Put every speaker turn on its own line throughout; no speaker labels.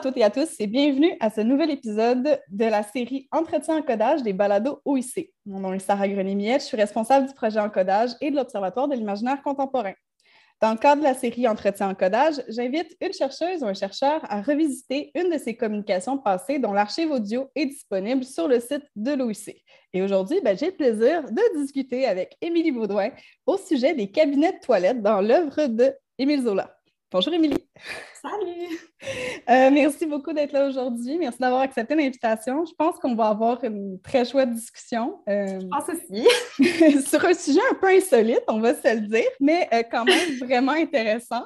À toutes et à tous et bienvenue à ce nouvel épisode de la série Entretien encodage des balados OIC. Mon nom est Sarah Grenier-Miette, je suis responsable du projet encodage et de l'Observatoire de l'imaginaire contemporain. Dans le cadre de la série Entretien encodage, j'invite une chercheuse ou un chercheur à revisiter une de ces communications passées dont l'archive audio est disponible sur le site de l'OIC. Et aujourd'hui, ben, j'ai le plaisir de discuter avec Émilie Baudouin au sujet des cabinets de toilettes dans l'œuvre de Émile Zola. Bonjour Émilie. Euh, merci beaucoup d'être là aujourd'hui. Merci d'avoir accepté l'invitation. Je pense qu'on va avoir une très chouette discussion.
Euh, Je pense aussi.
sur un sujet un peu insolite, on va se le dire, mais euh, quand même vraiment intéressant.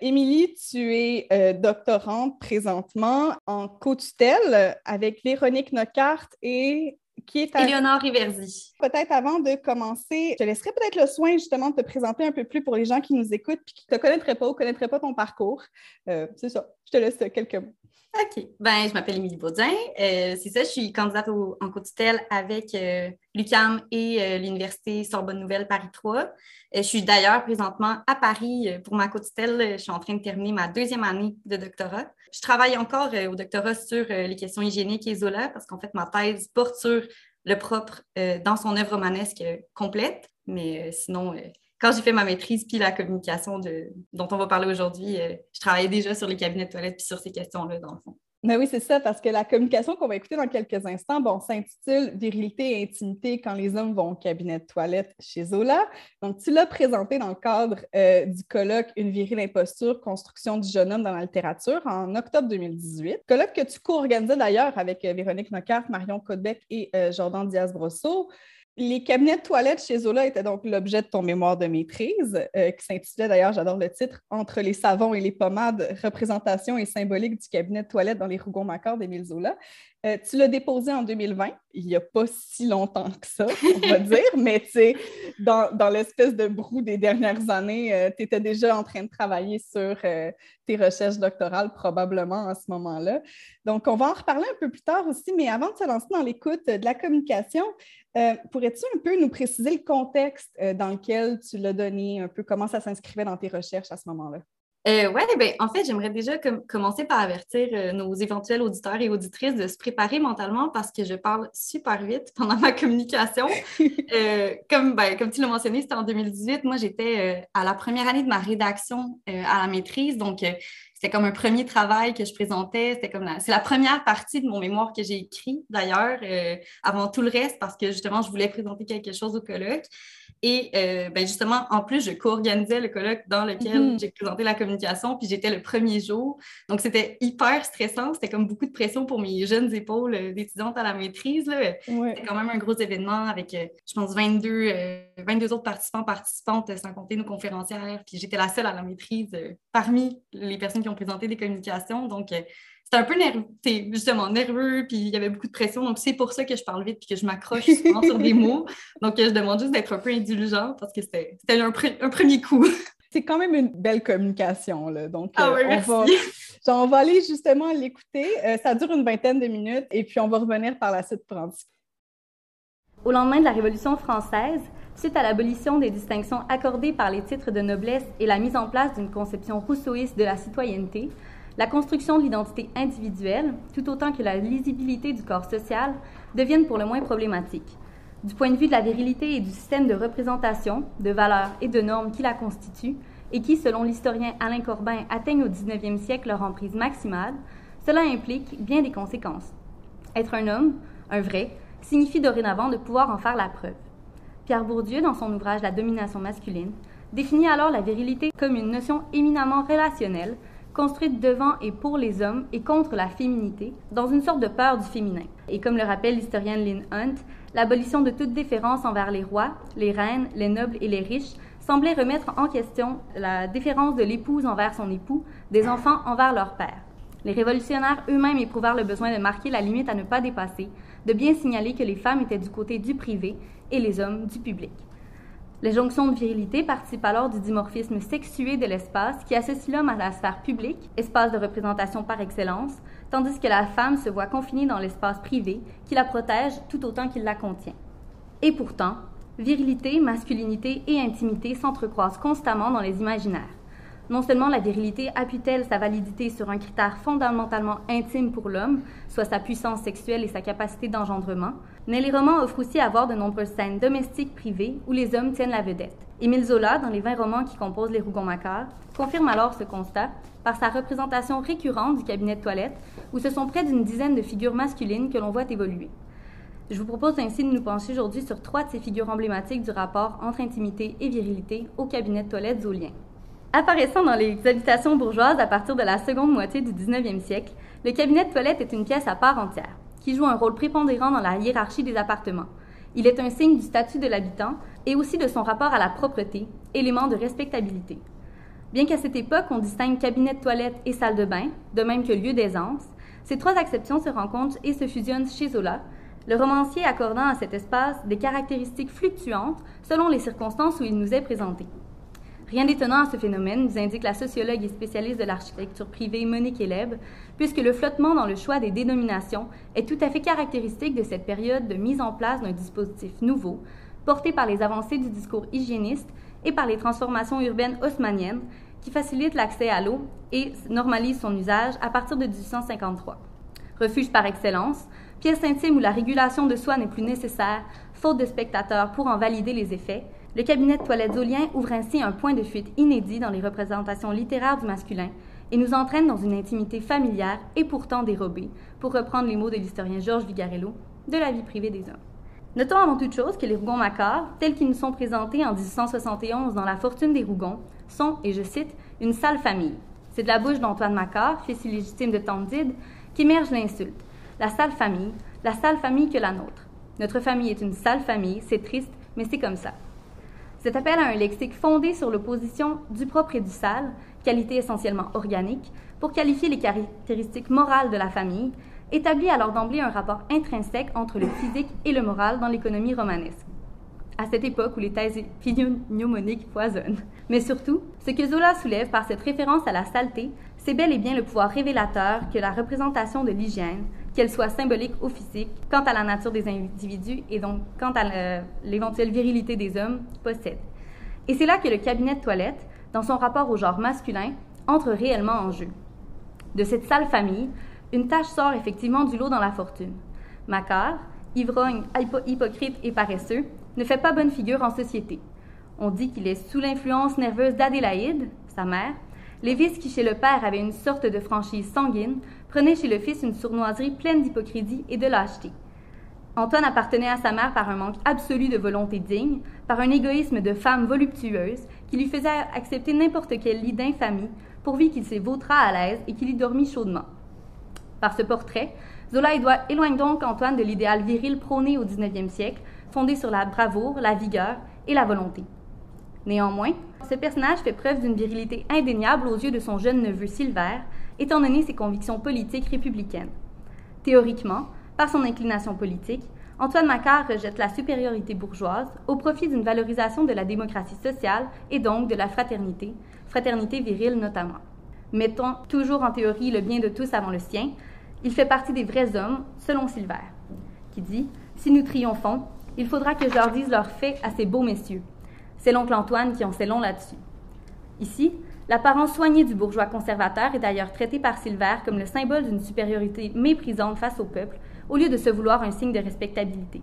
Émilie, tu es doctorante présentement en co-tutelle avec Véronique Nocart et
qui est Éléonore Riverzi.
Peut-être avant de commencer, je te laisserai peut-être le soin justement de te présenter un peu plus pour les gens qui nous écoutent et qui ne te connaîtraient pas ou ne connaîtraient pas ton parcours. Euh, c'est ça, je te laisse quelques mots.
OK. Ben, je m'appelle Émilie Baudin. Euh, c'est ça, je suis candidate en co-tutelle avec euh, l'UQAM et l'Université Sorbonne Nouvelle Paris 3. je suis d'ailleurs présentement à Paris pour ma co-tutelle. Je suis en train de terminer ma deuxième année de doctorat. Je travaille encore au doctorat sur les questions hygiéniques et Zola parce qu'en fait, ma thèse porte sur le propre dans son œuvre romanesque complète. Mais sinon, quand j'ai fait ma maîtrise puis la communication dont on va parler aujourd'hui, euh, je travaillais déjà sur les cabinets de toilettes puis sur ces questions-là, dans le fond.
Mais oui, c'est ça, parce que la communication qu'on va écouter dans quelques instants, bon, s'intitule Virilité et intimité quand les hommes vont au cabinet de toilette chez Zola. Donc, tu l'as présenté dans le cadre euh, du colloque Une virile imposture, construction du jeune homme dans la littérature en octobre 2018. Colloque que tu co-organisais d'ailleurs avec euh, Véronique Nocart, Marion Codbec et Jordan Diaz-Brosso. Les cabinets de toilette chez Zola étaient donc l'objet de ton mémoire de maîtrise, euh, qui s'intitulait d'ailleurs, j'adore le titre, Entre les savons et les pommades, représentation et symbolique du cabinet de toilette dans les Rougon-Macquart d'Émile Zola. Euh, tu l'as déposé en 2020, il n'y a pas si longtemps que ça, on va dire, mais tu sais, dans, dans l'espèce de brou des dernières années, euh, tu étais déjà en train de travailler sur tes recherches doctorales, probablement à ce moment-là. Donc, on va en reparler un peu plus tard aussi, mais avant de se lancer dans l'écoute de la communication, euh, pourrais-tu un peu nous préciser le contexte euh, dans lequel tu l'as donné, un peu comment ça s'inscrivait dans tes recherches à ce moment-là?
Euh, oui, ben, en fait, j'aimerais déjà commencer par avertir euh, nos éventuels auditeurs et auditrices de se préparer mentalement parce que je parle super vite pendant ma communication. comme, ben, comme tu l'as mentionné, c'était en 2018. Moi, j'étais à la première année de ma rédaction à la maîtrise. Donc, c'était comme un premier travail que je présentais. C'était comme la, c'est la première partie de mon mémoire que j'ai écrit d'ailleurs, avant tout le reste, parce que justement, je voulais présenter quelque chose au colloque. Et euh, ben justement, en plus, je co-organisais le colloque dans lequel mhm. j'ai présenté la communication, puis j'étais le premier jour. Donc, c'était hyper stressant. C'était comme beaucoup de pression pour mes jeunes épaules euh, d'étudiante à la maîtrise. C'était quand même un gros événement avec, euh, je pense, 22, 22 autres participants, participantes, sans compter nos conférencières. Puis j'étais la seule à la maîtrise parmi les personnes qui ont présenté des communications. Donc, c'était un peu nerveux, justement nerveux, puis il y avait beaucoup de pression. Donc, c'est pour ça que je parle vite puis que je m'accroche souvent sur des mots. Donc, je demande juste d'être un peu indulgent parce que c'était un, un, premier coup.
C'est quand même une belle communication. Là. Donc,
ah
euh, on, va, on, va, aller justement l'écouter. Euh, ça dure une vingtaine de minutes et puis on va revenir par la suite pour en discuter.
Au lendemain de la Révolution française, suite à l'abolition des distinctions accordées par les titres de noblesse et la mise en place d'une conception rousseauiste de la citoyenneté, la construction de l'identité individuelle, tout autant que la lisibilité du corps social, deviennent pour le moins problématiques. Du point de vue de la virilité et du système de représentation, de valeurs et de normes qui la constituent, et qui, selon l'historien Alain Corbin, atteignent au 19e siècle leur emprise maximale, cela implique bien des conséquences. Être un homme, un vrai, signifie dorénavant de pouvoir en faire la preuve. Pierre Bourdieu, dans son ouvrage La domination masculine, définit alors la virilité comme une notion éminemment relationnelle construite devant et pour les hommes et contre la féminité, dans une sorte de peur du féminin. Et comme le rappelle l'historienne Lynn Hunt, l'abolition de toute déférence envers les rois, les reines, les nobles et les riches semblait remettre en question la déférence de l'épouse envers son époux, des enfants envers leur père. Les révolutionnaires eux-mêmes éprouvèrent le besoin de marquer la limite à ne pas dépasser, de bien signaler que les femmes étaient du côté du privé et les hommes du public. Les jonctions de virilité participent alors du dimorphisme sexué de l'espace qui associe l'homme à la sphère publique, espace de représentation par excellence, tandis que la femme se voit confinée dans l'espace privé qui la protège tout autant qu'il la contient. Et pourtant, virilité, masculinité et intimité s'entrecroisent constamment dans les imaginaires. Non seulement la virilité appuie-t-elle sa validité sur un critère fondamentalement intime pour l'homme, soit sa puissance sexuelle et sa capacité d'engendrement, mais les romans offrent aussi à voir de nombreuses scènes domestiques privées où les hommes tiennent la vedette. Émile Zola, dans les 20 romans qui composent Les Rougon-Macquart, confirme alors ce constat par sa représentation récurrente du cabinet de toilette, où ce sont près d'une dizaine de figures masculines que l'on voit évoluer. Je vous propose ainsi de nous pencher aujourd'hui sur trois de ces figures emblématiques du rapport entre intimité et virilité au cabinet de toilette zolien. Apparaissant dans les habitations bourgeoises à partir de la seconde moitié du 19e siècle, le cabinet de toilette est une pièce à part entière, qui joue un rôle prépondérant dans la hiérarchie des appartements. Il est un signe du statut de l'habitant et aussi de son rapport à la propreté, élément de respectabilité. Bien qu'à cette époque on distingue cabinet de toilette et salle de bain, de même que lieu d'aisance, ces trois acceptions se rencontrent et se fusionnent chez Zola, le romancier accordant à cet espace des caractéristiques fluctuantes selon les circonstances où il nous est présenté. Rien d'étonnant à ce phénomène, nous indique la sociologue et spécialiste de l'architecture privée Monique Eleb, puisque le flottement dans le choix des dénominations est tout à fait caractéristique de cette période de mise en place d'un dispositif nouveau, porté par les avancées du discours hygiéniste et par les transformations urbaines haussmanniennes, qui facilitent l'accès à l'eau et normalisent son usage à partir de 1853. Refuge par excellence, pièce intime où la régulation de soi n'est plus nécessaire, faute de spectateurs pour en valider les effets, le cabinet de toilette zolien ouvre ainsi un point de fuite inédit dans les représentations littéraires du masculin et nous entraîne dans une intimité familière et pourtant dérobée, pour reprendre les mots de l'historien Georges Vigarello, de la vie privée des hommes. Notons avant toute chose que les Rougon-Macquart, tels qu'ils nous sont présentés en 1871 dans La Fortune des Rougons, sont, et je cite, une sale famille. C'est de la bouche d'Antoine Macquart, fils illégitime de Tandide, qu'émerge l'insulte. La sale famille, la sale famille que la nôtre. Notre famille est une sale famille, c'est triste, mais c'est comme ça. Cet appel à un lexique fondé sur l'opposition du propre et du sale, qualité essentiellement organique, pour qualifier les caractéristiques morales de la famille, établit alors d'emblée un rapport intrinsèque entre le physique et le moral dans l'économie romanesque. À cette époque où les thèses physiognomoniques poisonnent. Mais surtout, ce que Zola soulève par cette référence à la saleté, c'est bel et bien le pouvoir révélateur que la représentation de l'hygiène, qu'elle soit symbolique ou physique, quant à la nature des individus et donc quant à l'éventuelle virilité des hommes, possède. Et c'est là que le cabinet de toilette, dans son rapport au genre masculin, entre réellement en jeu. De cette sale famille, une tâche sort effectivement du lot dans la fortune. Macquart, ivrogne, hypocrite et paresseux, ne fait pas bonne figure en société. On dit qu'il est sous l'influence nerveuse d'Adélaïde, sa mère, les vices qui chez le père avaient une sorte de franchise sanguine prenait chez le fils une sournoiserie pleine d'hypocrisie et de lâcheté. Antoine appartenait à sa mère par un manque absolu de volonté digne, par un égoïsme de femme voluptueuse qui lui faisait accepter n'importe quel lit d'infamie, pourvu qu'il s'y vautra à l'aise et qu'il y dormit chaudement. Par ce portrait, Zola éloigne donc Antoine de l'idéal viril prôné au XIXe siècle, fondé sur la bravoure, la vigueur et la volonté. Néanmoins, ce personnage fait preuve d'une virilité indéniable aux yeux de son jeune neveu Silver, étant donné ses convictions politiques républicaines. Théoriquement, par son inclination politique, Antoine Macquart rejette la supériorité bourgeoise au profit d'une valorisation de la démocratie sociale et donc de la fraternité, fraternité virile notamment. Mettons toujours en théorie le bien de tous avant le sien, il fait partie des vrais hommes, selon Silver, qui dit Si nous triomphons, il faudra que je leur dise leurs faits à ces beaux messieurs. C'est l'oncle Antoine qui en sait long là-dessus. Ici, L'apparence soignée du bourgeois conservateur est d'ailleurs traitée par Silver comme le symbole d'une supériorité méprisante face au peuple, au lieu de se vouloir un signe de respectabilité.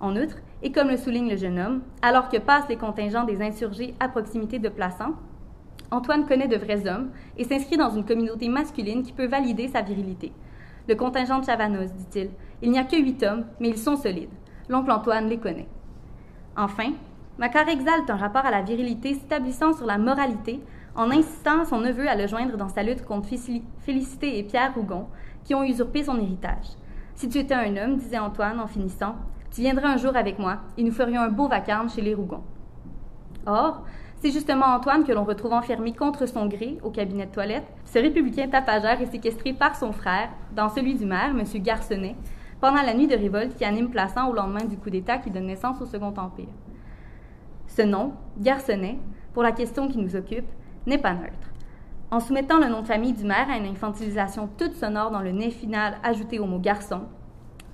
En outre, et comme le souligne le jeune homme, alors que passent les contingents des insurgés à proximité de Plassans, Antoine connaît de vrais hommes et s'inscrit dans une communauté masculine qui peut valider sa virilité. Le contingent de Chavanos, dit-il, il n'y a que huit hommes, mais ils sont solides. L'oncle Antoine les connaît. Enfin, Macquart exalte un rapport à la virilité s'établissant sur la moralité en incitant son neveu à le joindre dans sa lutte contre Félicité et Pierre Rougon, qui ont usurpé son héritage. Si tu étais un homme, disait Antoine en finissant, tu viendrais un jour avec moi et nous ferions un beau vacarme chez les Rougons. Or, c'est justement Antoine que l'on retrouve enfermé contre son gré au cabinet de toilette, ce républicain tapageur est séquestré par son frère dans celui du maire, M. Garçonnet, pendant la nuit de révolte qui anime Plassans au lendemain du coup d'État qui donne naissance au Second Empire. Ce nom, Garçonnet, pour la question qui nous occupe, n'est pas neutre. En soumettant le nom de famille du maire à une infantilisation toute sonore dans le nez final ajouté au mot garçon,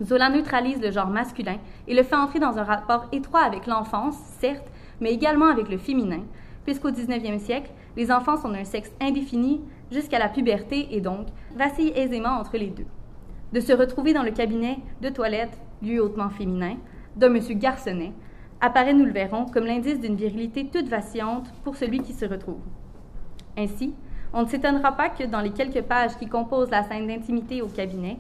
Zola neutralise le genre masculin et le fait entrer dans un rapport étroit avec l'enfance, certes, mais également avec le féminin, puisqu'au 19e siècle, les enfants sont d'un sexe indéfini jusqu'à la puberté et donc vacillent aisément entre les deux. De se retrouver dans le cabinet de toilette, lieu hautement féminin, d'un monsieur garçonnet, apparaît, nous le verrons, comme l'indice d'une virilité toute vacillante pour celui qui se retrouve. Ainsi, on ne s'étonnera pas que dans les quelques pages qui composent la scène d'intimité au cabinet,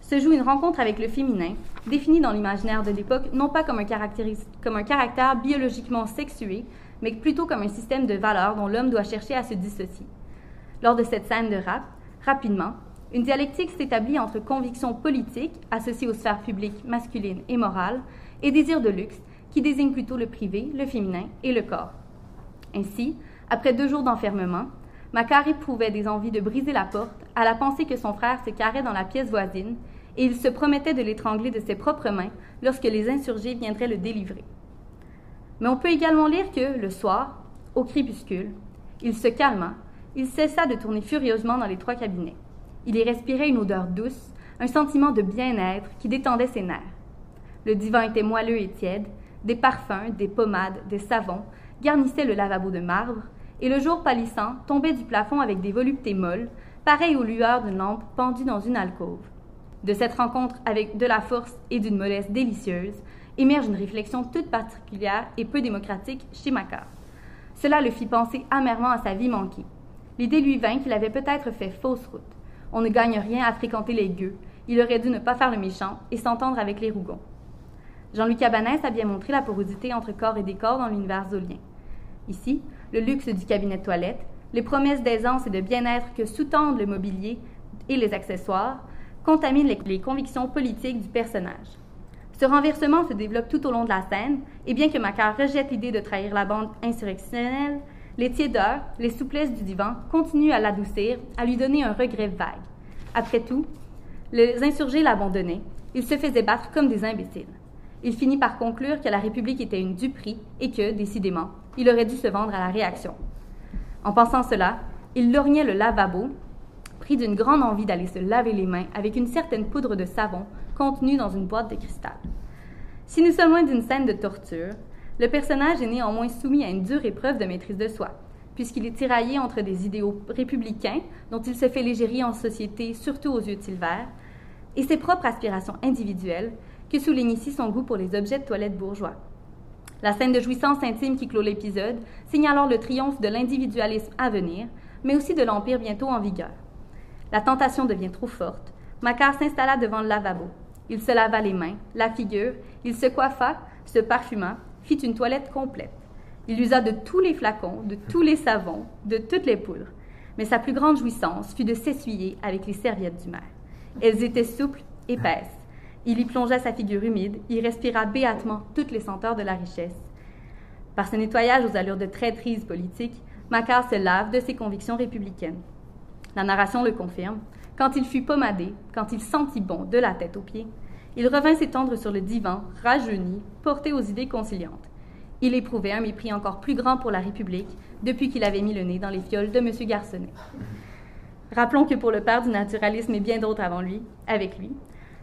se joue une rencontre avec le féminin, défini dans l'imaginaire de l'époque non pas comme un, caractère biologiquement sexué, mais plutôt comme un système de valeurs dont l'homme doit chercher à se dissocier. Lors de cette scène de rap, rapidement, une dialectique s'établit entre convictions politiques, associées aux sphères publiques masculines et morales, et désirs de luxe, qui désignent plutôt le privé, le féminin et le corps. Ainsi, après deux jours d'enfermement, Macquarie éprouvait des envies de briser la porte à la pensée que son frère se carrait dans la pièce voisine et il se promettait de l'étrangler de ses propres mains lorsque les insurgés viendraient le délivrer. Mais on peut également lire que, le soir, au crépuscule, il se calma, il cessa de tourner furieusement dans les trois cabinets. Il y respirait une odeur douce, un sentiment de bien-être qui détendait ses nerfs. Le divan était moelleux et tiède, des parfums, des pommades, des savons garnissaient le lavabo de marbre, et le jour pâlissant tombait du plafond avec des voluptés molles, pareilles aux lueurs d'une lampe pendue dans une alcôve. De cette rencontre avec de la force et d'une mollesse délicieuse émerge une réflexion toute particulière et peu démocratique chez Macquart. Cela le fit penser amèrement à sa vie manquée. L'idée lui vint qu'il avait peut-être fait fausse route. On ne gagne rien à fréquenter les gueux. Il aurait dû ne pas faire le méchant et s'entendre avec les rougons. Jean-Louis Cabanès a bien montré la porosité entre corps et décor dans l'univers zolien. Ici, le luxe du cabinet de toilette, les promesses d'aisance et de bien-être que sous-tendent le mobilier et les accessoires, contaminent les, convictions politiques du personnage. Ce renversement se développe tout au long de la scène, et bien que Macar rejette l'idée de trahir la bande insurrectionnelle, les tiédeurs, les souplesses du divan continuent à l'adoucir, à lui donner un regret vague. Après tout, les insurgés l'abandonnaient, ils se faisaient battre comme des imbéciles. Il finit par conclure que la République était une duperie et que, décidément, il aurait dû se vendre à la réaction. En pensant cela, il lorgnait le lavabo, pris d'une grande envie d'aller se laver les mains avec une certaine poudre de savon contenue dans une boîte de cristal. Si nous sommes loin d'une scène de torture, le personnage est néanmoins soumis à une dure épreuve de maîtrise de soi, puisqu'il est tiraillé entre des idéaux républicains dont il se fait légérie en société, surtout aux yeux de Silver, et ses propres aspirations individuelles, que souligne ici son goût pour les objets de toilette bourgeois. La scène de jouissance intime qui clôt l'épisode signe alors le triomphe de l'individualisme à venir, mais aussi de l'Empire bientôt en vigueur. La tentation devient trop forte. Macar s'installa devant le lavabo. Il se lava les mains, la figure, il se coiffa, se parfuma, fit une toilette complète. Il usa de tous les flacons, de tous les savons, de toutes les poudres. Mais sa plus grande jouissance fut de s'essuyer avec les serviettes du maire. Elles étaient souples, épaisses. Il y plongea sa figure humide, y respira béatement toutes les senteurs de la richesse. Par ce nettoyage aux allures de traîtrise politique, Macquart se lave de ses convictions républicaines. La narration le confirme. Quand il fut pommadé, quand il sentit bon de la tête aux pieds, il revint s'étendre sur le divan, rajeuni, porté aux idées conciliantes. Il éprouvait un mépris encore plus grand pour la République depuis qu'il avait mis le nez dans les fioles de M. Garçonnet. Rappelons que pour le père du naturalisme et bien d'autres avant lui, avec lui,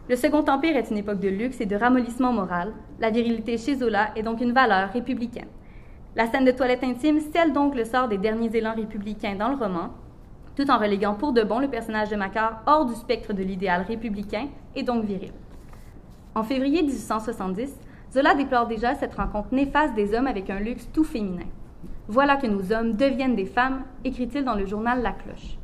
le Second Empire est une époque de luxe et de ramollissement moral. La virilité chez Zola est donc une valeur républicaine. La scène de toilette intime scelle donc le sort des derniers élans républicains dans le roman, tout en reléguant pour de bon le personnage de Macquart hors du spectre de l'idéal républicain et donc viril. En février 1870, Zola déplore déjà cette rencontre néfaste des hommes avec un luxe tout féminin. Voilà que nos hommes deviennent des femmes, écrit-il dans le journal La Cloche.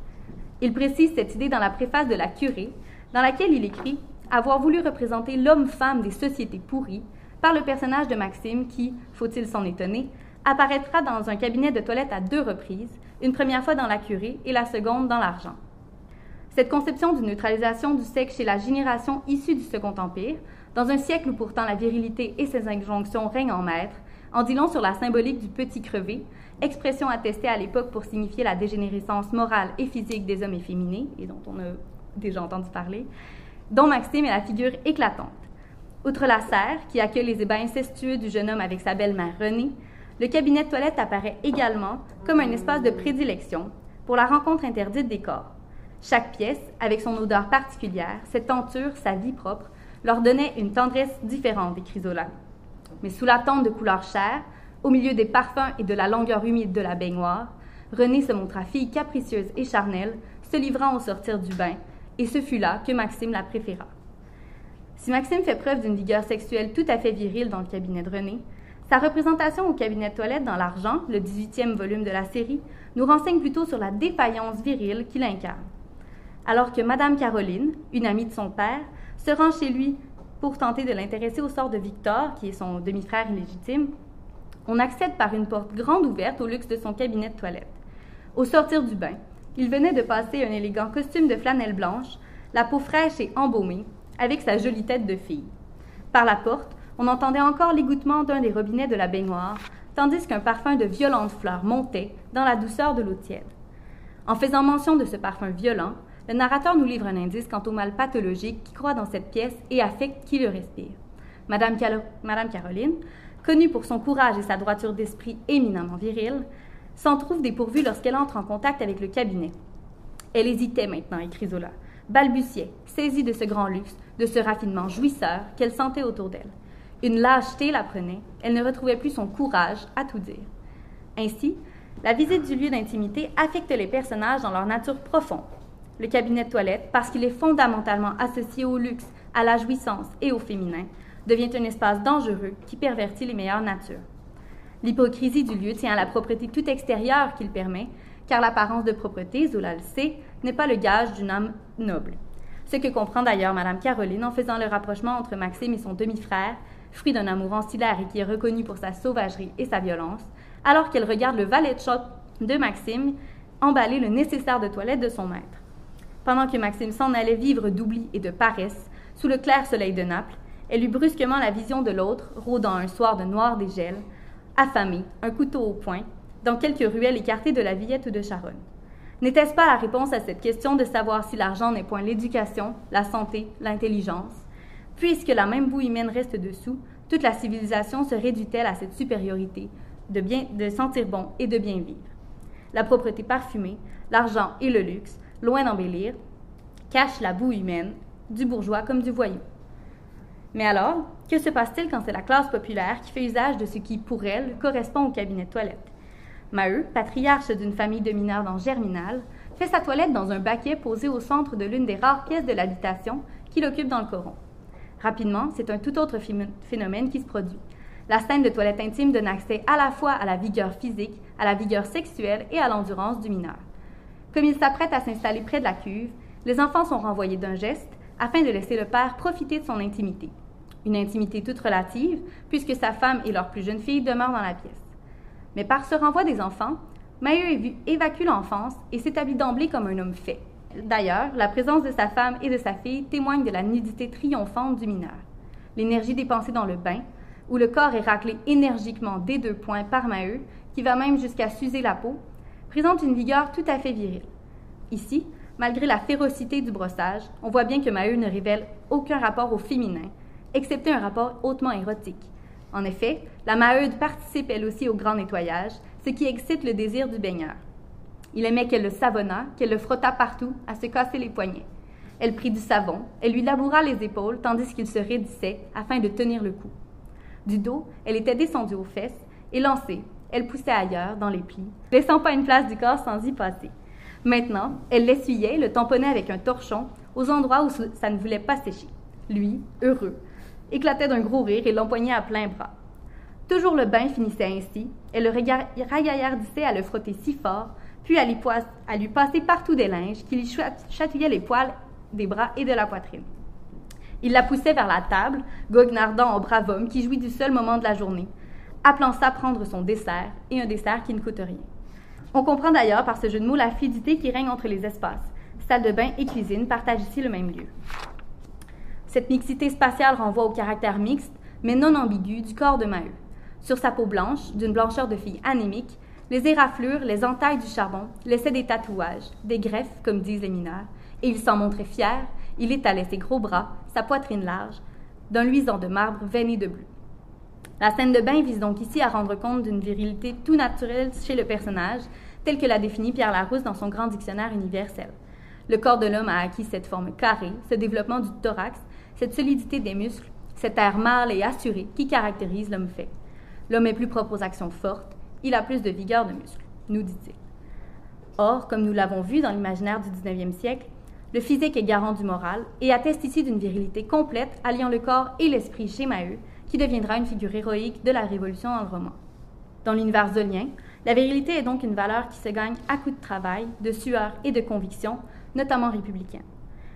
Il précise cette idée dans la préface de La Curée, dans laquelle il écrit avoir voulu représenter l'homme-femme des sociétés pourries par le personnage de Maxime qui, faut-il s'en étonner, apparaîtra dans un cabinet de toilette à deux reprises, une première fois dans la curée et la seconde dans l'argent. Cette conception d'une neutralisation du sexe chez la génération issue du Second Empire, dans un siècle où pourtant la virilité et ses injonctions règnent en maître, en dit long sur la symbolique du petit crevé, expression attestée à l'époque pour signifier la dégénérescence morale et physique des hommes efféminés, et dont on a déjà entendu parler, dont Maxime est la figure éclatante. Outre la serre, qui accueille les ébats incestueux du jeune homme avec sa belle-mère Renée, le cabinet de toilette apparaît également comme un espace de prédilection pour la rencontre interdite des corps. Chaque pièce, avec son odeur particulière, cette tenture, sa vie propre, leur donnait une tendresse différente des chrysolas. Mais sous la tente de couleur chair, au milieu des parfums et de la longueur humide de la baignoire, Renée se montra fille capricieuse et charnelle, se livrant au sortir du bain, et ce fut là que Maxime la préféra. Si Maxime fait preuve d'une vigueur sexuelle tout à fait virile dans le cabinet de René, sa représentation au cabinet de toilette dans l'Argent, le 18e volume de la série, nous renseigne plutôt sur la défaillance virile qu'il incarne. Alors que Madame Caroline, une amie de son père, se rend chez lui pour tenter de l'intéresser au sort de Victor, qui est son demi-frère illégitime, on accède par une porte grande ouverte au luxe de son cabinet de toilette. Au sortir du bain, il venait de passer un élégant costume de flanelle blanche, la peau fraîche et embaumée, avec sa jolie tête de fille. Par la porte, on entendait encore l'égouttement d'un des robinets de la baignoire, tandis qu'un parfum de violentes fleurs montait dans la douceur de l'eau tiède. En faisant mention de ce parfum violent, le narrateur nous livre un indice quant au mal pathologique qui croît dans cette pièce et affecte qui le respire. Madame, Madame Caroline, connue pour son courage et sa droiture d'esprit éminemment virile, s'en trouve dépourvue lorsqu'elle entre en contact avec le cabinet. Elle hésitait maintenant, écrit Zola, balbutiait, saisie de ce grand luxe, de ce raffinement jouisseur qu'elle sentait autour d'elle. Une lâcheté la prenait, elle ne retrouvait plus son courage à tout dire. Ainsi, la visite du lieu d'intimité affecte les personnages dans leur nature profonde. Le cabinet de toilette, parce qu'il est fondamentalement associé au luxe, à la jouissance et au féminin, devient un espace dangereux qui pervertit les meilleures natures. L'hypocrisie du lieu tient à la propreté tout extérieure qu'il permet, car l'apparence de propreté, Zola le sait, n'est pas le gage d'une âme noble. Ce que comprend d'ailleurs Madame Caroline en faisant le rapprochement entre Maxime et son demi-frère, fruit d'un amour ancillaire et qui est reconnu pour sa sauvagerie et sa violence, alors qu'elle regarde le valet de choc de Maxime emballer le nécessaire de toilette de son maître. Pendant que Maxime s'en allait vivre d'oubli et de paresse, sous le clair soleil de Naples, elle eut brusquement la vision de l'autre, rôdant un soir de noir dégel, affamé, un couteau au poing, dans quelques ruelles écartées de la Villette ou de Charonne. N'était-ce pas la réponse à cette question de savoir si l'argent n'est point l'éducation, la santé, l'intelligence? Puisque la même boue humaine reste dessous, toute la civilisation se réduit-elle à cette supériorité de, bien, de sentir bon et de bien vivre? La propreté parfumée, l'argent et le luxe, loin d'embellir, cachent la boue humaine, du bourgeois comme du voyou. Mais alors, que se passe-t-il quand c'est la classe populaire qui fait usage de ce qui, pour elle, correspond au cabinet de toilette? Maheu, patriarche d'une famille de mineurs dans Germinal, fait sa toilette dans un baquet posé au centre de l'une des rares pièces de l'habitation qu'il occupe dans le coron. Rapidement, c'est un tout autre phénomène qui se produit. La scène de toilette intime donne accès à la fois à la vigueur physique, à la vigueur sexuelle et à l'endurance du mineur. Comme il s'apprête à s'installer près de la cuve, les enfants sont renvoyés d'un geste afin de laisser le père profiter de son intimité. Une intimité toute relative, puisque sa femme et leur plus jeune fille demeurent dans la pièce. Mais par ce renvoi des enfants, Maillot évacue l'enfance et s'établit d'emblée comme un homme fait. D'ailleurs, la présence de sa femme et de sa fille témoigne de la nudité triomphante du mineur. L'énergie dépensée dans le bain, où le corps est raclé énergiquement des deux points par Maheu, qui va même jusqu'à s'user la peau, présente une vigueur tout à fait virile. Ici, malgré la férocité du brossage, on voit bien que Maheu ne révèle aucun rapport au féminin, excepté un rapport hautement érotique. En effet, la Maheude participe elle aussi au grand nettoyage, ce qui excite le désir du baigneur. Il aimait qu'elle le savonnât, qu'elle le frottât partout, à se casser les poignets. Elle prit du savon, elle lui laboura les épaules tandis qu'il se raidissait afin de tenir le coup. Du dos, elle était descendue aux fesses et lancée, elle poussait ailleurs, dans les plis, laissant pas une place du corps sans y passer. Maintenant, elle l'essuyait, le tamponnait avec un torchon aux endroits où ça ne voulait pas sécher. Lui, heureux, éclatait d'un gros rire et l'empoignait à plein bras. Toujours le bain finissait ainsi, elle le ragaillardissait à le frotter si fort, puis à lui, passer partout des linges qui lui chatouillaient les poils des bras et de la poitrine. Il la poussait vers la table, goguenardant au brave homme qui jouit du seul moment de la journée, appelant ça prendre son dessert, et un dessert qui ne coûte rien. On comprend d'ailleurs par ce jeu de mots la fluidité qui règne entre les espaces. Salle de bain et cuisine partagent ici le même lieu. Cette mixité spatiale renvoie au caractère mixte, mais non ambigu, du corps de Maheu. Sur sa peau blanche, d'une blancheur de fille anémique, les éraflures, les entailles du charbon laissaient des tatouages, des greffes, comme disent les mineurs, et il s'en montrait fier, il étalait ses gros bras, sa poitrine large, d'un luisant de marbre veiné de bleu. La scène de bain vise donc ici à rendre compte d'une virilité tout naturelle chez le personnage, telle que l'a définie Pierre Larousse dans son grand dictionnaire universel. Le corps de l'homme a acquis cette forme carrée, ce développement du thorax, cette solidité des muscles, cet air mâle et assuré qui caractérise l'homme fait. L'homme est plus propre aux actions fortes, il a plus de vigueur de muscles, nous dit-il. Or, comme nous l'avons vu dans l'imaginaire du 19e siècle, le physique est garant du moral et atteste ici d'une virilité complète alliant le corps et l'esprit chez Maheu, qui deviendra une figure héroïque de la Révolution dans le roman. Dans l'univers zolien, la virilité est donc une valeur qui se gagne à coup de travail, de sueur et de conviction, notamment républicaine.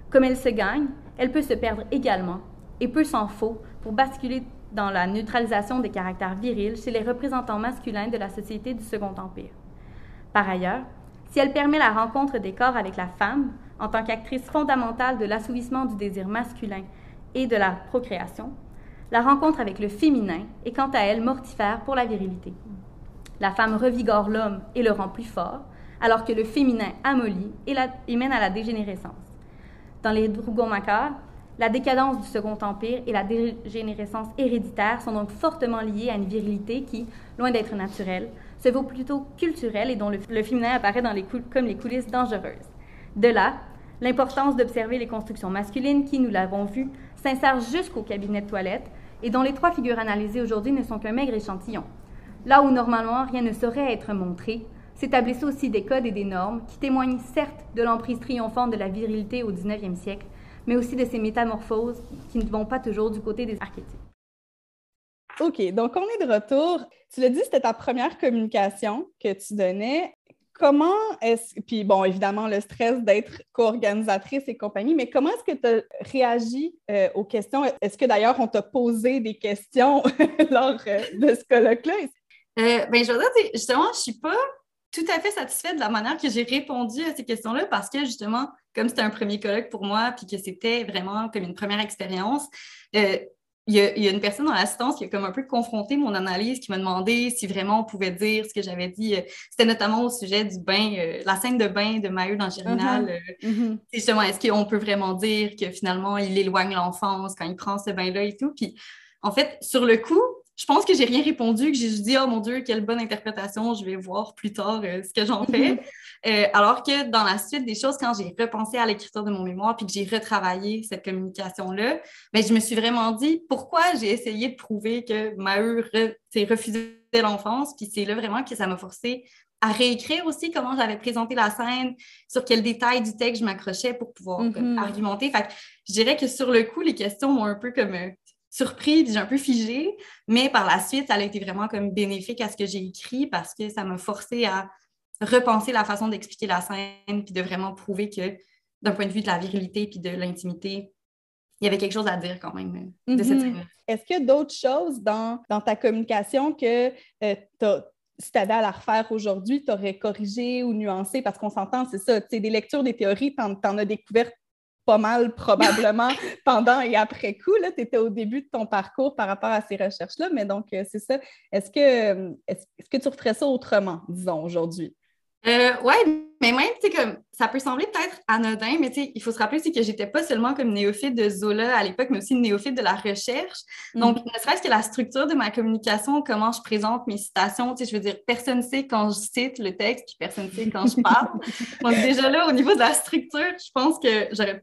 Comme elle se gagne, elle peut se perdre également, et peu s'en faut pour basculer dans la neutralisation des caractères virils chez les représentants masculins de la société du Second Empire. Par ailleurs, si elle permet la rencontre des corps avec la femme, en tant qu'actrice fondamentale de l'assouvissement du désir masculin et de la procréation, la rencontre avec le féminin est quant à elle mortifère pour la virilité. La femme revigore l'homme et le rend plus fort, alors que le féminin amollit et, mène à la dégénérescence. Dans les Rougon-Macquart, la décadence du Second Empire et la dégénérescence héréditaire sont donc fortement liées à une virilité qui, loin d'être naturelle, se vaut plutôt culturelle et dont le, féminin apparaît dans les comme les coulisses dangereuses. De là, l'importance d'observer les constructions masculines qui, nous l'avons vu, s'insèrent jusqu'au cabinet de toilette et dont les trois figures analysées aujourd'hui ne sont qu'un maigre échantillon. Là où normalement rien ne saurait être montré, s'établissent aussi des codes et des normes qui témoignent certes de l'emprise triomphante de la virilité au 19e siècle, mais aussi de ces métamorphoses qui ne vont pas toujours du côté des archétypes.
OK, donc on est de retour. Tu l'as dit, c'était ta première communication que tu donnais. Comment est-ce, puis bon, évidemment, le stress d'être co-organisatrice et compagnie, mais comment est-ce que tu as réagi euh, aux questions? Est-ce que d'ailleurs on t'a posé des questions lors euh, de ce colloque-là?
Euh, ben, je veux dire, justement, je ne suis pas tout à fait satisfaite de la manière que j'ai répondu à ces questions-là parce que justement, comme c'était un premier colloque pour moi, puis que c'était vraiment comme une première expérience, il, y a, une personne dans l'assistance qui a comme un peu confronté mon analyse, qui m'a demandé si vraiment on pouvait dire ce que j'avais dit. Euh, c'était notamment au sujet du bain, euh, la scène de bain de Maheu dans Germinal. Uh-huh. Mm-hmm. Justement, est-ce qu'on peut vraiment dire que finalement, il éloigne l'enfance quand il prend ce bain-là et tout? Puis en fait, sur le coup, je pense que j'ai rien répondu, que j'ai juste dit, oh mon Dieu, quelle bonne interprétation, je vais voir plus tard euh, ce que j'en fais. Euh, alors que dans la suite des choses, quand j'ai repensé à l'écriture de mon mémoire puis que j'ai retravaillé cette communication-là, mais ben, je me suis vraiment dit pourquoi j'ai essayé de prouver que Maheu s'est refusé l'enfance, puis c'est là vraiment que ça m'a forcé à réécrire aussi comment j'avais présenté la scène, sur quels détails du texte je m'accrochais pour pouvoir mm-hmm. argumenter. Fait je dirais que sur le coup, les questions m'ont un peu comme euh, surpris, j'ai un peu figé, mais par la suite, ça a été vraiment comme bénéfique à ce que j'ai écrit parce que ça m'a forcé à repenser la façon d'expliquer la scène, puis de vraiment prouver que d'un point de vue de la virilité puis de l'intimité, il y avait quelque chose à dire quand même euh, de cette
mm-hmm. scène. Est-ce qu'il y a d'autres choses dans, ta communication que euh, si tu avais à la refaire aujourd'hui, tu aurais corrigé ou nuancé? Parce qu'on s'entend, c'est ça, des lectures des théories, tu en, as découvert pas mal probablement pendant et après coup. Tu étais au début de ton parcours par rapport à ces recherches-là, mais donc euh, c'est ça. Est-ce que, est-ce que tu referais ça autrement, disons, aujourd'hui?
Euh, oui, mais même, tu sais, comme ça peut sembler peut-être anodin, mais tu sais, il faut se rappeler aussi que j'étais pas seulement comme néophyte de Zola à l'époque, mais aussi néophyte de la recherche. Donc, mm. ne serait-ce que la structure de ma communication, comment je présente mes citations, tu sais, je veux dire, personne ne sait quand je cite le texte, puis personne ne sait quand je parle. Donc, déjà là, au niveau de la structure, je pense que j'aurais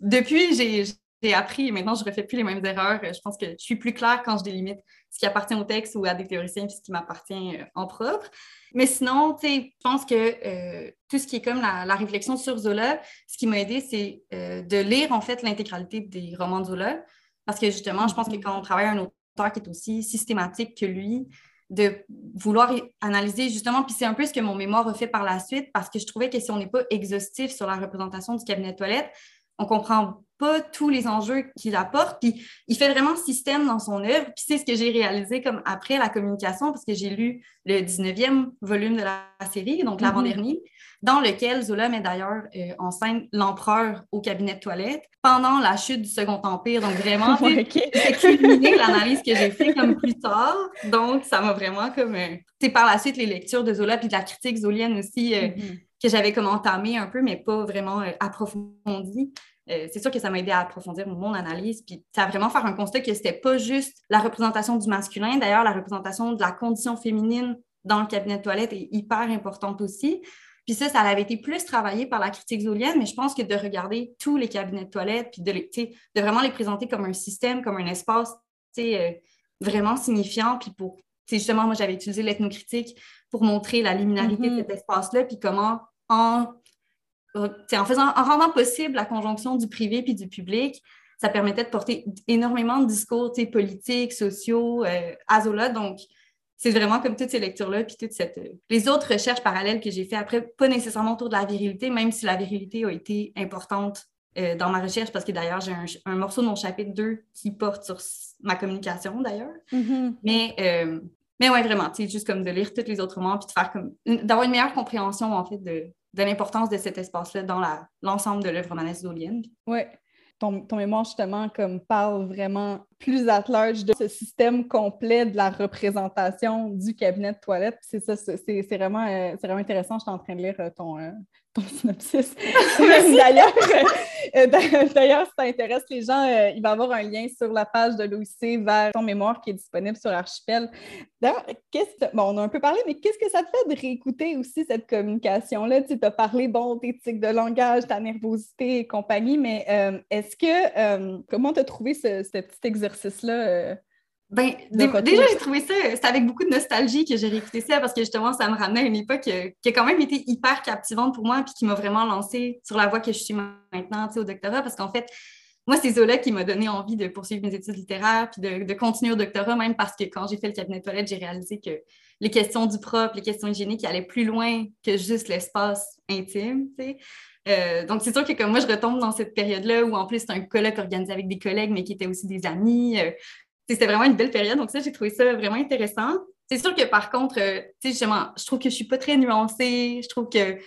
depuis, j'ai appris et maintenant, je ne refais plus les mêmes erreurs. Je pense que je suis plus claire quand je délimite ce qui appartient au texte ou à des théoriciens puis ce qui m'appartient euh, en propre. Mais sinon, je pense que euh, tout ce qui est comme la, réflexion sur Zola, ce qui m'a aidé, c'est euh, de lire en fait l'intégralité des romans de Zola. Parce que justement, je pense que quand on travaille un auteur qui est aussi systématique que lui, de vouloir analyser justement, puis c'est un peu ce que mon mémoire a fait par la suite, parce que je trouvais que si on n'est pas exhaustif sur la représentation du cabinet de toilette, on comprend pas tous les enjeux qu'il apporte. Puis il fait vraiment système dans son œuvre. Puis c'est ce que j'ai réalisé comme après la communication, parce que j'ai lu le 19e volume de la série, donc mm-hmm. l'avant-dernier, dans lequel Zola met d'ailleurs euh, en scène l'empereur au cabinet de toilette pendant la chute du Second Empire. Donc vraiment, c'est culminé l'analyse que j'ai fait comme plus tard. Donc ça m'a vraiment comme... c'est euh, par la suite, les lectures de Zola, puis de la critique zolienne aussi, euh, mm-hmm. Que j'avais comme entamé un peu, mais pas vraiment approfondi. Euh, c'est sûr que ça m'a aidé à approfondir mon analyse, puis à vraiment faire un constat que c'était pas juste la représentation du masculin. D'ailleurs, la représentation de la condition féminine dans le cabinet de toilette est hyper importante aussi. Puis ça, ça avait été plus travaillé par la critique zolienne, mais je pense que de regarder tous les cabinets de toilette, puis de, de vraiment les présenter comme un système, comme un espace euh, vraiment signifiant, puis pour, justement, moi, j'avais utilisé l'ethnocritique pour montrer la liminarité de mm-hmm. cet espace-là, puis comment, en euh, en, faisant, en rendant possible la conjonction du privé puis du public, ça permettait de porter énormément de discours politiques, sociaux euh, à Zola. Donc, c'est vraiment comme toutes ces lectures-là, puis toutes cette, euh, les autres recherches parallèles que j'ai fait après, pas nécessairement autour de la virilité, même si la virilité a été importante dans ma recherche, parce que d'ailleurs, j'ai un, morceau de mon chapitre 2 qui porte sur ma communication, d'ailleurs. Mm-hmm. Mais, mais ouais, vraiment, juste comme de lire toutes les autres romans, puis de faire comme, d'avoir une meilleure compréhension, en fait, de, de l'importance de cet espace-là dans l'ensemble de l'œuvre romanesque d'Olienne.
Oui. Ton, ton, mémoire, justement, comme parle vraiment plus at large de ce système complet de la représentation du cabinet de toilette. C'est ça, c'est vraiment, euh, vraiment intéressant. Je suis en train de lire euh, ton, euh, ton synopsis. D'ailleurs, euh, d'ailleurs, si ça intéresse les gens, euh, il va y avoir un lien sur la page de l'OIC vers ton mémoire qui est disponible sur Archipel. D'ailleurs, bon, on a un peu parlé, mais qu'est-ce que ça te fait de réécouter aussi cette communication-là? Tu as parlé, bon, d'éthique de langage, ta nervosité et compagnie, mais euh, est-ce que, comment tu as trouvé ce, ce petit exercice-là?
Ben, déjà, j'ai trouvé ça, c'était avec beaucoup de nostalgie que j'ai réécouté ça parce que justement, ça me ramenait à une époque euh, qui a quand même été hyper captivante pour moi puis qui m'a vraiment lancée sur la voie que je suis maintenant au doctorat parce qu'en fait, moi, c'est Zola qui m'a donné envie de poursuivre mes études littéraires puis de, continuer au doctorat, même parce que quand j'ai fait le cabinet de toilette, j'ai réalisé que les questions du propre, les questions hygiéniques allaient plus loin que juste l'espace intime. Euh, donc, c'est sûr que comme moi, je retombe dans cette période-là où en plus, c'est un colloque organisé avec des collègues, mais qui étaient aussi des amis. Euh, c'était vraiment une belle période. Donc, ça, j'ai trouvé ça vraiment intéressant. C'est sûr que par contre, euh, justement, je trouve que je suis pas très nuancée. Je trouve qu'il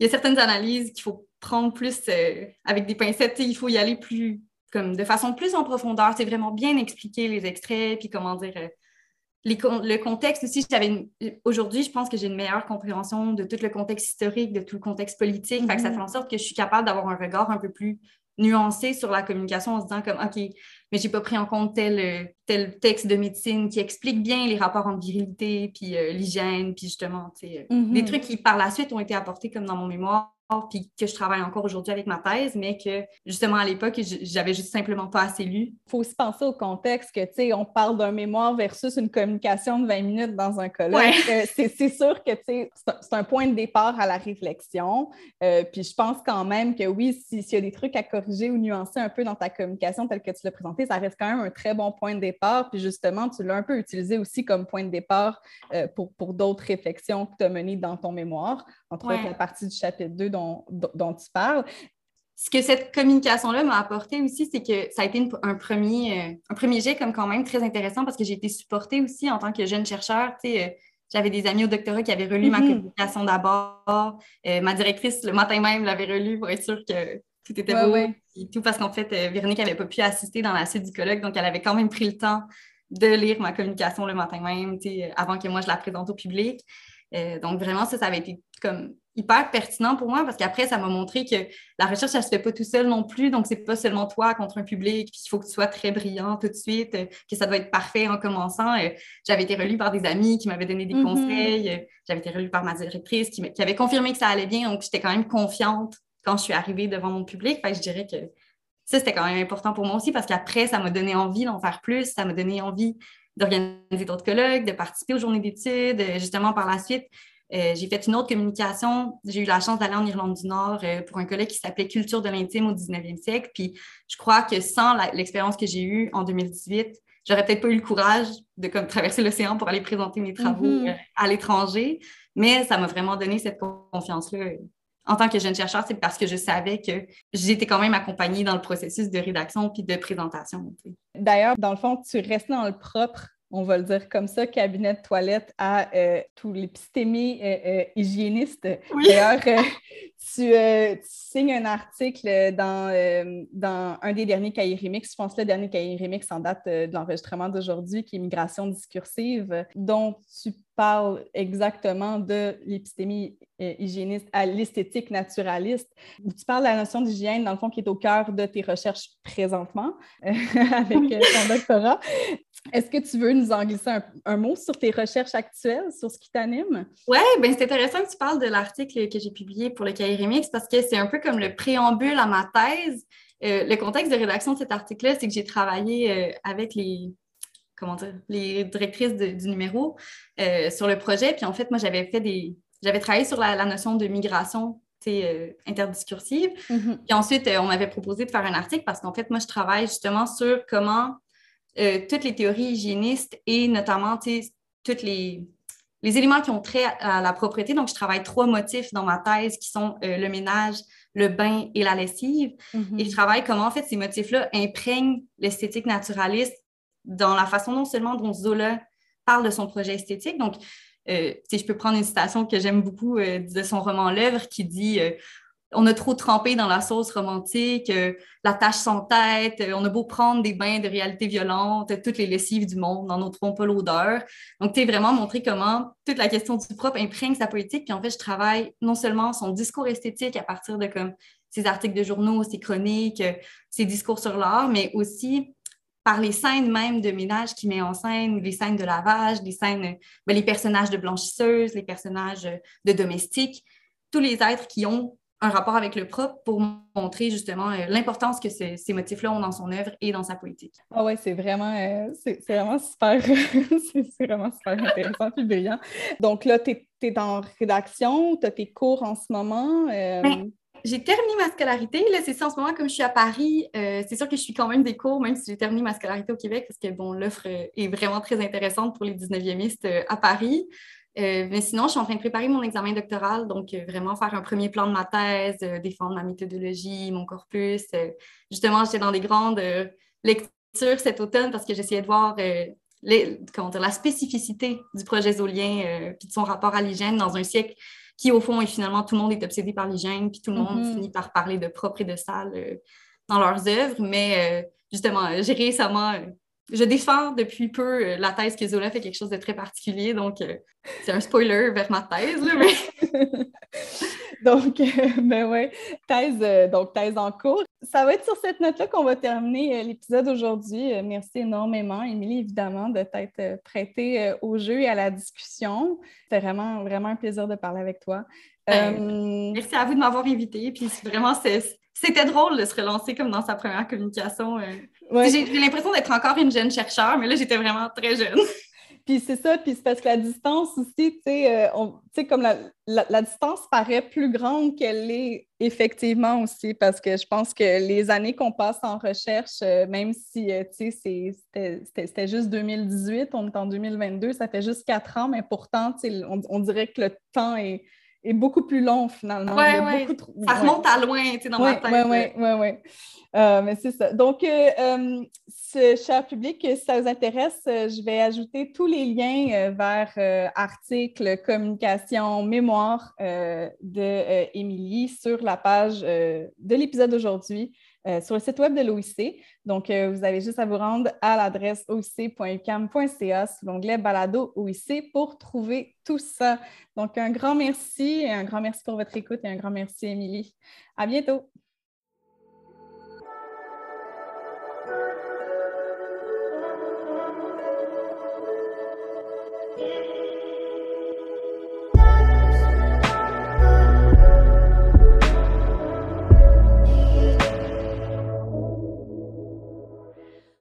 y a certaines analyses qu'il faut prendre plus euh, avec des pincettes. Il faut y aller plus, comme de façon plus en profondeur. C'est vraiment bien expliquer les extraits, puis comment dire. Euh, le contexte aussi, aujourd'hui, je pense que j'ai une meilleure compréhension de tout le contexte historique, de tout le contexte politique. ça mm-hmm. fait en sorte que je suis capable d'avoir un regard un peu plus nuancé sur la communication en se disant comme OK, mais j'ai pas pris en compte tel, tel texte de médecine qui explique bien les rapports entre virilité puis euh, l'hygiène, puis justement, tu sais, euh, des trucs qui par la suite ont été apportés comme dans mon mémoire puis que je travaille encore aujourd'hui avec ma thèse, mais que justement à l'époque, j'avais juste simplement pas assez lu.
Il faut aussi penser au contexte que, tu sais, on parle d'un mémoire versus une communication de 20 minutes dans un colloque. Euh, c'est sûr que, tu sais, c'est un point de départ à la réflexion. Euh, puis je pense quand même que oui, s'il y a des trucs à corriger ou nuancer un peu dans ta communication telle que tu l'as présentée, ça reste quand même un très bon point de départ. Puis justement, tu l'as un peu utilisé aussi comme point de départ euh, pour, pour d'autres réflexions que tu as menées dans ton mémoire, entre autres la partie du chapitre 2 dont, tu parles.
Ce que cette communication-là m'a apporté aussi, c'est que ça a été un, premier, euh, un premier jet comme quand même très intéressant parce que j'ai été supportée aussi en tant que jeune chercheur. Euh, j'avais des amis au doctorat qui avaient relu ma mm-hmm. communication d'abord. Euh, ma directrice, le matin même, l'avait relu pour être sûre que tout était beau. Et tout parce qu'en fait, Véronique n'avait pas pu assister dans la suite du colloque, donc elle avait quand même pris le temps de lire ma communication le matin même, avant que moi je la présente au public. donc vraiment, ça, ça avait été comme hyper pertinent pour moi parce qu'après, ça m'a montré que la recherche, ça ne se fait pas tout seul non plus. Donc, c'est pas seulement toi contre un public, puis il faut que tu sois très brillant tout de suite, euh, que ça doit être parfait en commençant. Euh, j'avais été relue par des amis qui m'avaient donné des mm-hmm. conseils. Euh, j'avais été relue par ma directrice qui, avait confirmé que ça allait bien. Donc, j'étais quand même confiante quand je suis arrivée devant mon public. Fait je dirais que ça, c'était quand même important pour moi aussi parce qu'après, ça m'a donné envie d'en faire plus. Ça m'a donné envie d'organiser d'autres colloques, de participer aux journées d'études. Justement, par la suite, euh, j'ai fait une autre communication. J'ai eu la chance d'aller en Irlande du Nord euh, pour un collègue qui s'appelait Culture de l'intime au 19e siècle. Puis je crois que sans l'expérience que j'ai eue en 2018, j'aurais peut-être pas eu le courage de comme, traverser l'océan pour aller présenter mes travaux mm-hmm. euh, à l'étranger. Mais ça m'a vraiment donné cette confiance-là en tant que jeune chercheur, c'est parce que je savais que j'étais quand même accompagnée dans le processus de rédaction puis de présentation.
D'ailleurs, dans le fond, tu restes dans le propre on va le dire comme ça, cabinet de toilette à euh, tous les pistémies euh, euh, hygiénistes. D'ailleurs, tu, signes un article dans, dans un des derniers cahiers remix, je pense le dernier cahier remix en date de l'enregistrement d'aujourd'hui, qui est Migration discursive, dont tu parles exactement de l'épistémie hygiéniste à l'esthétique naturaliste, tu parles de la notion d'hygiène, dans le fond, qui est au cœur de tes recherches présentement avec ton doctorat. Est-ce que tu veux nous en glisser un, mot sur tes recherches actuelles, sur ce qui t'anime?
Oui, ben c'est intéressant que tu parles de l'article que j'ai publié pour le cahier Remix parce que c'est un peu comme le préambule à ma thèse. Euh, le contexte de rédaction de cet article-là, c'est que j'ai travaillé euh, avec les, comment dire, les directrices du numéro euh, sur le projet. Puis en fait, moi, j'avais fait des. J'avais travaillé sur la, notion de migration interdiscursive. Mm-hmm. Puis ensuite, on m'avait proposé de faire un article parce qu'en fait, moi, je travaille justement sur comment toutes les théories hygiénistes et notamment tous les, les éléments qui ont trait à la propriété. Donc, je travaille trois motifs dans ma thèse qui sont euh, le ménage, le bain et la lessive. Mm-hmm. Et je travaille comment, en fait, ces motifs-là imprègnent l'esthétique naturaliste dans la façon non seulement dont Zola parle de son projet esthétique. Donc, euh, si je peux prendre une citation que j'aime beaucoup de son roman L'œuvre qui dit on a trop trempé dans la sauce romantique, euh, la tâche sans tête, euh, on a beau prendre des bains de réalité violente, toutes les lessives du monde, n'en autront pas l'odeur. Donc, tu es vraiment montré comment toute la question du propre imprègne sa politique. Puis en fait, je travaille non seulement son discours esthétique à partir de comme ses articles de journaux, ses chroniques, euh, ses discours sur l'art, mais aussi par les scènes même de ménage qui met en scène, les scènes de lavage, les scènes, ben, les personnages de blanchisseuses, les personnages de domestiques, tous les êtres qui ont un rapport avec le propre pour montrer justement euh, l'importance que ces, motifs-là ont dans son œuvre et dans sa politique.
Ah ouais, c'est vraiment, euh, c'est, vraiment super, c'est, vraiment super intéressant et brillant. Donc là, tu es, en rédaction, tu as tes cours en ce moment. Euh,
ben, j'ai terminé ma scolarité. Là, c'est ça en ce moment, comme je suis à Paris, c'est sûr que je suis quand même des cours, même si j'ai terminé ma scolarité au Québec, parce que bon, l'offre est vraiment très intéressante pour les 19e à Paris. Euh, mais sinon, je suis en train de préparer mon examen doctoral, donc euh, vraiment faire un premier plan de ma thèse, euh, défendre ma méthodologie, mon corpus. justement, j'étais dans des grandes lectures cet automne parce que j'essayais de voir les, comment dire, la spécificité du projet Zolien puis de son rapport à l'hygiène dans un siècle qui, au fond, est finalement tout le monde est obsédé par l'hygiène, puis tout le monde mm-hmm. finit par parler de propre et de sale dans leurs œuvres. Mais justement, j'ai récemment je défends depuis peu euh, la thèse que Zola fait quelque chose de très particulier, donc euh, c'est un spoiler vers ma thèse.
donc, euh, ben ouais, thèse, donc thèse en cours. Ça va être sur cette note-là qu'on va terminer l'épisode aujourd'hui. merci énormément, Émilie, évidemment, de t'être prêtée au jeu et à la discussion. C'était vraiment, vraiment un plaisir de parler avec toi.
Ben, merci à vous de m'avoir invitée. Puis vraiment, c'était drôle de se relancer comme dans sa première communication. J'ai l'impression d'être encore une jeune chercheure, mais là, j'étais vraiment très jeune.
Puis c'est ça, puis c'est parce que la distance aussi, tu sais, euh, comme la, la, distance paraît plus grande qu'elle est effectivement aussi, parce que je pense que les années qu'on passe en recherche, euh, même si, euh, tu sais, c'était juste 2018, on est en 2022, ça fait juste quatre ans, mais pourtant, on, on dirait que le temps est, est beaucoup plus long finalement.
Ouais, ouais. Ça remonte à loin, tu sais, dans ma tête.
Oui, oui, oui, mais c'est ça. Donc, euh, euh, ce cher public, si ça vous intéresse, euh, je vais ajouter tous les liens vers articles, communication, mémoire de Émilie sur la page de l'épisode d'aujourd'hui. Euh, sur le site web de l'OIC. Donc, euh, vous avez juste à vous rendre à l'adresse oic.ucam.ca sous l'onglet Balado OIC pour trouver tout ça. Donc, un grand merci, un grand merci pour votre écoute et un grand merci, Émilie. À bientôt.